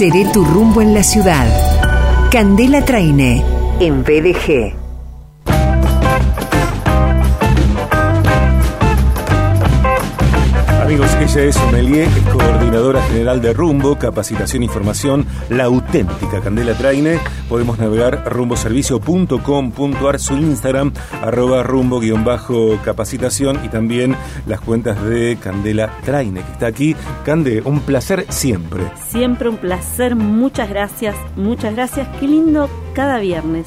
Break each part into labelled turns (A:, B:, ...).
A: Seré tu rumbo en la ciudad. Candela Traine, en BDG.
B: Amigos, ella es Sommelier, es coordinadora general de Rumbo, Capacitación y Formación, la auténtica Candela Traine. Podemos navegar rumboservicio.com.ar, su Instagram, arroba rumbo-capacitación y también las cuentas de Candela Traine, que está aquí. Cande, un placer siempre.
C: Siempre un placer, muchas gracias, muchas gracias. Qué lindo cada viernes.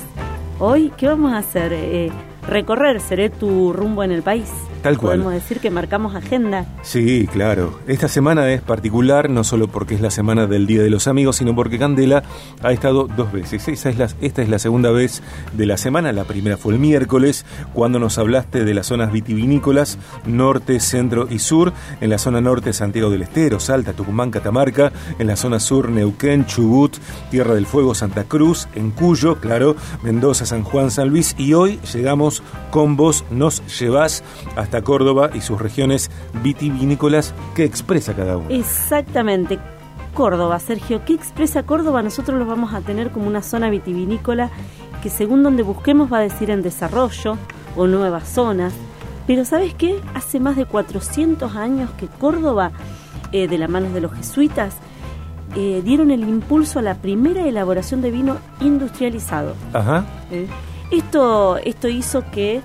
C: Hoy, ¿qué vamos a hacer? Eh, recorrer, seré tu rumbo en el país.
B: Tal cual.
C: Podemos decir que marcamos agenda.
B: Sí, claro. Esta semana es particular, no solo porque es la semana del Día de los Amigos, sino porque Candela ha estado dos veces. Esa es la, esta es la segunda vez de la semana. La primera fue el miércoles, cuando nos hablaste de las zonas vitivinícolas norte, centro y sur. En la zona norte, Santiago del Estero, Salta, Tucumán, Catamarca. En la zona sur, Neuquén, Chubut, Tierra del Fuego, Santa Cruz. En Cuyo, claro, Mendoza, San Juan, San Luis. Y hoy llegamos con vos, nos llevás hasta Córdoba y sus regiones vitivinícolas que expresa cada uno.
C: Exactamente. Córdoba, Sergio, ¿qué expresa Córdoba? Nosotros lo vamos a tener como una zona vitivinícola que según donde busquemos va a decir en desarrollo o nuevas zonas. Pero ¿sabes qué? Hace más de 400 años que Córdoba, eh, de la mano de los jesuitas, eh, dieron el impulso a la primera elaboración de vino industrializado.
B: Ajá.
C: ¿Eh? Esto, esto hizo que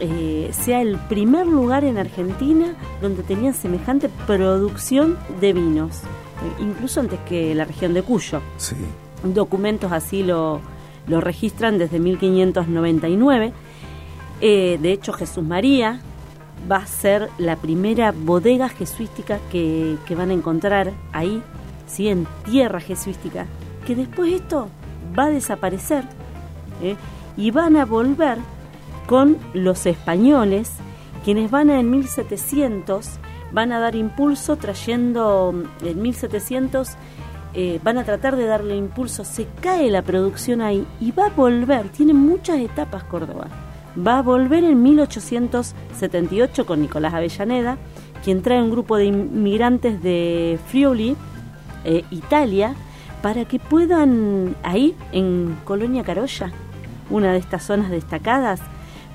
C: eh, sea el primer lugar en Argentina donde tenían semejante producción de vinos, eh, incluso antes que la región de Cuyo.
B: Sí.
C: Documentos así lo, lo registran desde 1599. Eh, de hecho, Jesús María va a ser la primera bodega jesuística que, que van a encontrar ahí, ¿sí? en tierra jesuística, que después esto va a desaparecer ¿eh? y van a volver con los españoles, quienes van a, en 1700, van a dar impulso trayendo, en 1700 eh, van a tratar de darle impulso, se cae la producción ahí y va a volver, tiene muchas etapas Córdoba, va a volver en 1878 con Nicolás Avellaneda, quien trae un grupo de inmigrantes de Friuli, eh, Italia, para que puedan ahí, en Colonia Carolla, una de estas zonas destacadas,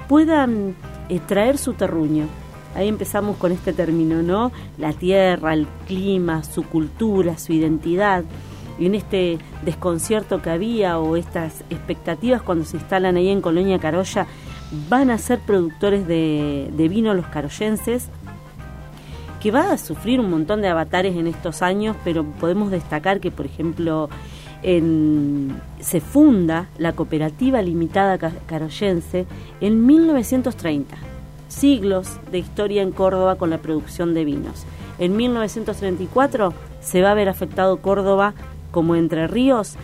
C: puedan eh, traer su terruño. Ahí empezamos con este término, ¿no? La tierra, el clima, su cultura, su identidad. Y en este desconcierto que había o estas expectativas cuando se instalan ahí en Colonia Carolla, van a ser productores de, de vino los carollenses, que va a sufrir un montón de avatares en estos años, pero podemos destacar que, por ejemplo, en, se funda la Cooperativa Limitada Carollense en 1930. Siglos de historia en Córdoba con la producción de vinos. En 1934 se va a ver afectado Córdoba como Entre Ríos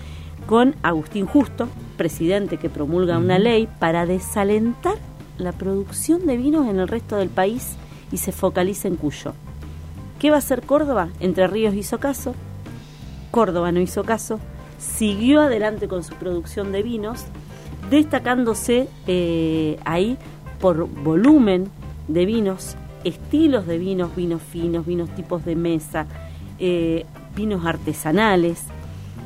C: con Agustín Justo, presidente que promulga una ley para desalentar la producción de vinos en el resto del país y se focaliza en Cuyo. ¿Qué va a hacer Córdoba? Entre Ríos hizo caso, Córdoba no hizo caso, siguió adelante con su producción de vinos, destacándose eh, ahí por volumen de vinos, estilos de vinos, vinos finos, vinos tipos de mesa, eh, vinos artesanales.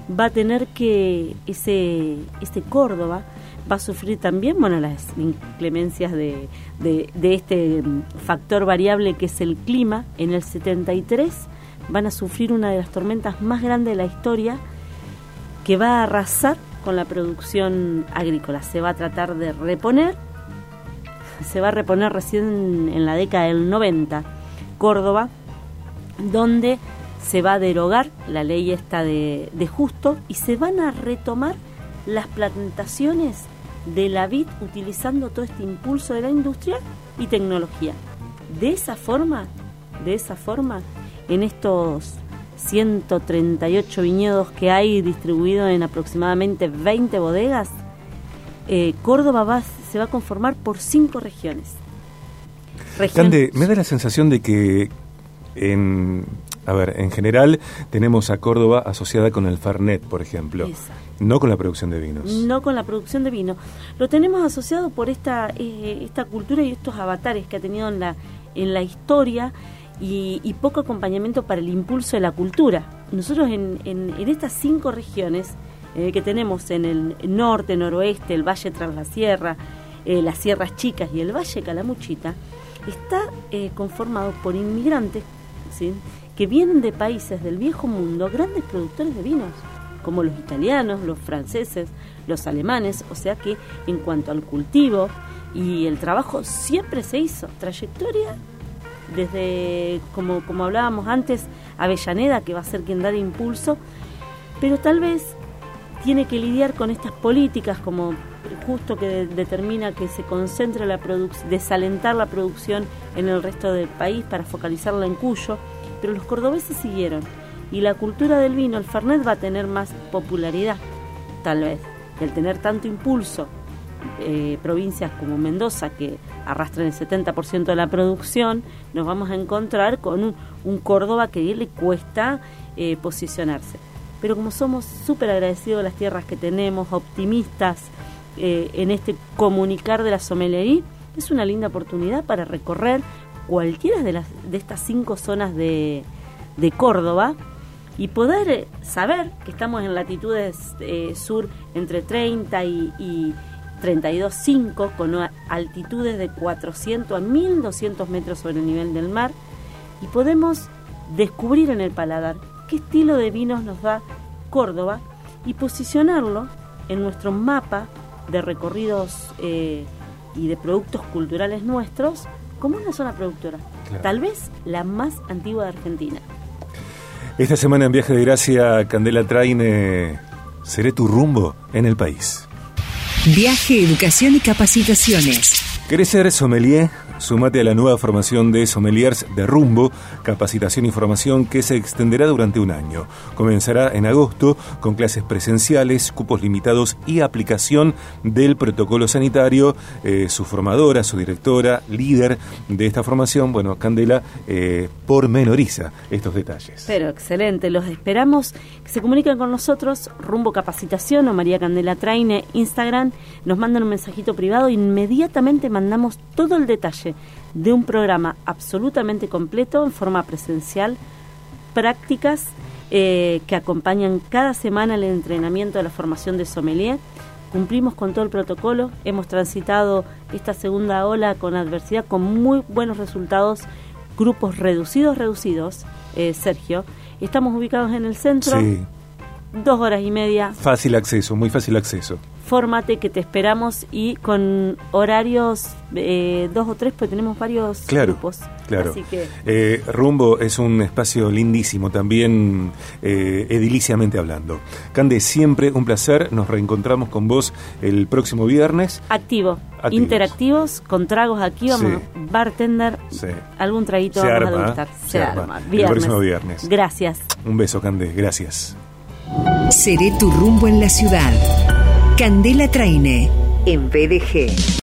C: Va a tener que ese, ese Córdoba va a sufrir también bueno, las inclemencias de, de, de este factor variable que es el clima. En el 73 van a sufrir una de las tormentas más grandes de la historia, que va a arrasar con la producción agrícola. Se va a tratar de reponer, se va a reponer recién en la década del 90, Córdoba, donde se va a derogar la ley esta de, de justo y se van a retomar las plantaciones de la vid utilizando todo este impulso de la industria y tecnología. De esa forma, de esa forma, en estos 138 viñedos que hay distribuidos en aproximadamente 20 bodegas, eh, Córdoba va, se va a conformar por cinco regiones.
B: Cande, me da la sensación de que en, a ver, en general tenemos a Córdoba asociada con el Fernet, por ejemplo. No con la producción de vinos.
C: No con la producción de vino. Lo tenemos asociado por esta, eh, esta cultura y estos avatares que ha tenido en la, en la historia y, poco acompañamiento para el impulso de la cultura. nosotros en, en, estas cinco regiones eh, que tenemos en el norte, noroeste, el Valle tras la Sierra, eh, las Sierras Chicas y el Valle Calamuchita, está eh, conformado por inmigrantes ¿sí? que vienen de países del viejo mundo, grandes productores de vinos, como los italianos, los franceses, los alemanes, o sea que en cuanto al cultivo y el trabajo siempre se hizo, trayectoria desde, como, como hablábamos antes, Avellaneda, que va a ser quien da impulso, pero tal vez tiene que lidiar con estas políticas como justo que determina que se concentre la producción, desalentar la producción en el resto del país para focalizarla en Cuyo, pero los cordobeses siguieron y la cultura del vino, el Fernet va a tener más popularidad, tal vez, el tener tanto impulso eh, provincias como Mendoza, que arrastran el 70% de la producción, nos vamos a encontrar con un, Córdoba que le cuesta eh, posicionarse. Pero como somos súper agradecidos de las tierras que tenemos, optimistas eh, en este comunicar de la sommelería, es una linda oportunidad para recorrer cualquiera de, las, de estas cinco zonas de, de Córdoba y poder saber que estamos en latitudes sur entre 30 y 32.5 con altitudes de 400 a 1200 metros sobre el nivel del mar y podemos descubrir en el paladar qué estilo de vinos nos da Córdoba y posicionarlo en nuestro mapa de recorridos eh, y de productos culturales nuestros como una zona productora, tal vez la más antigua de Argentina.
B: Esta semana en Viaje de Gracia, Candela Traine, seré tu rumbo en el país.
A: Viaje, educación y capacitaciones.
B: ¿Querés ser sommelier? Sumate a la nueva formación de sommeliers de Rumbo, capacitación y formación que se extenderá durante un año. Comenzará en agosto con clases presenciales, cupos limitados y aplicación del protocolo sanitario. Eh, su formadora, su directora, líder de esta formación, bueno, Candela, eh, pormenoriza estos detalles.
C: Pero excelente, los esperamos que se comuniquen con nosotros, Rumbo Capacitación o María Candela Traine, Instagram, nos mandan un mensajito privado, inmediatamente mandamos todo el detalle de un programa absolutamente completo en forma presencial, prácticas eh, que acompañan cada semana el entrenamiento de la formación de sommelier. Cumplimos con todo el protocolo, hemos transitado esta segunda ola con adversidad, con muy buenos resultados, grupos reducidos, reducidos, eh, Sergio. Estamos ubicados en el centro, dos horas y media.
B: Fácil acceso, muy fácil acceso
C: fórmate que te esperamos y con horarios eh, dos o tres, pues tenemos varios grupos.
B: Claro. Así que... Eh, Rumbo es un espacio lindísimo, también eh, ediliciamente hablando. Cande, siempre un placer. Nos reencontramos con vos el próximo viernes.
C: Activo. Interactivos, con tragos aquí, vamos, bartender, algún traguito
B: vamos
C: a
B: degustar. Se, arma. El próximo viernes.
C: Gracias.
B: Un beso, Cande. Gracias.
A: Seré tu rumbo en la ciudad. Candela Traine, en BDG.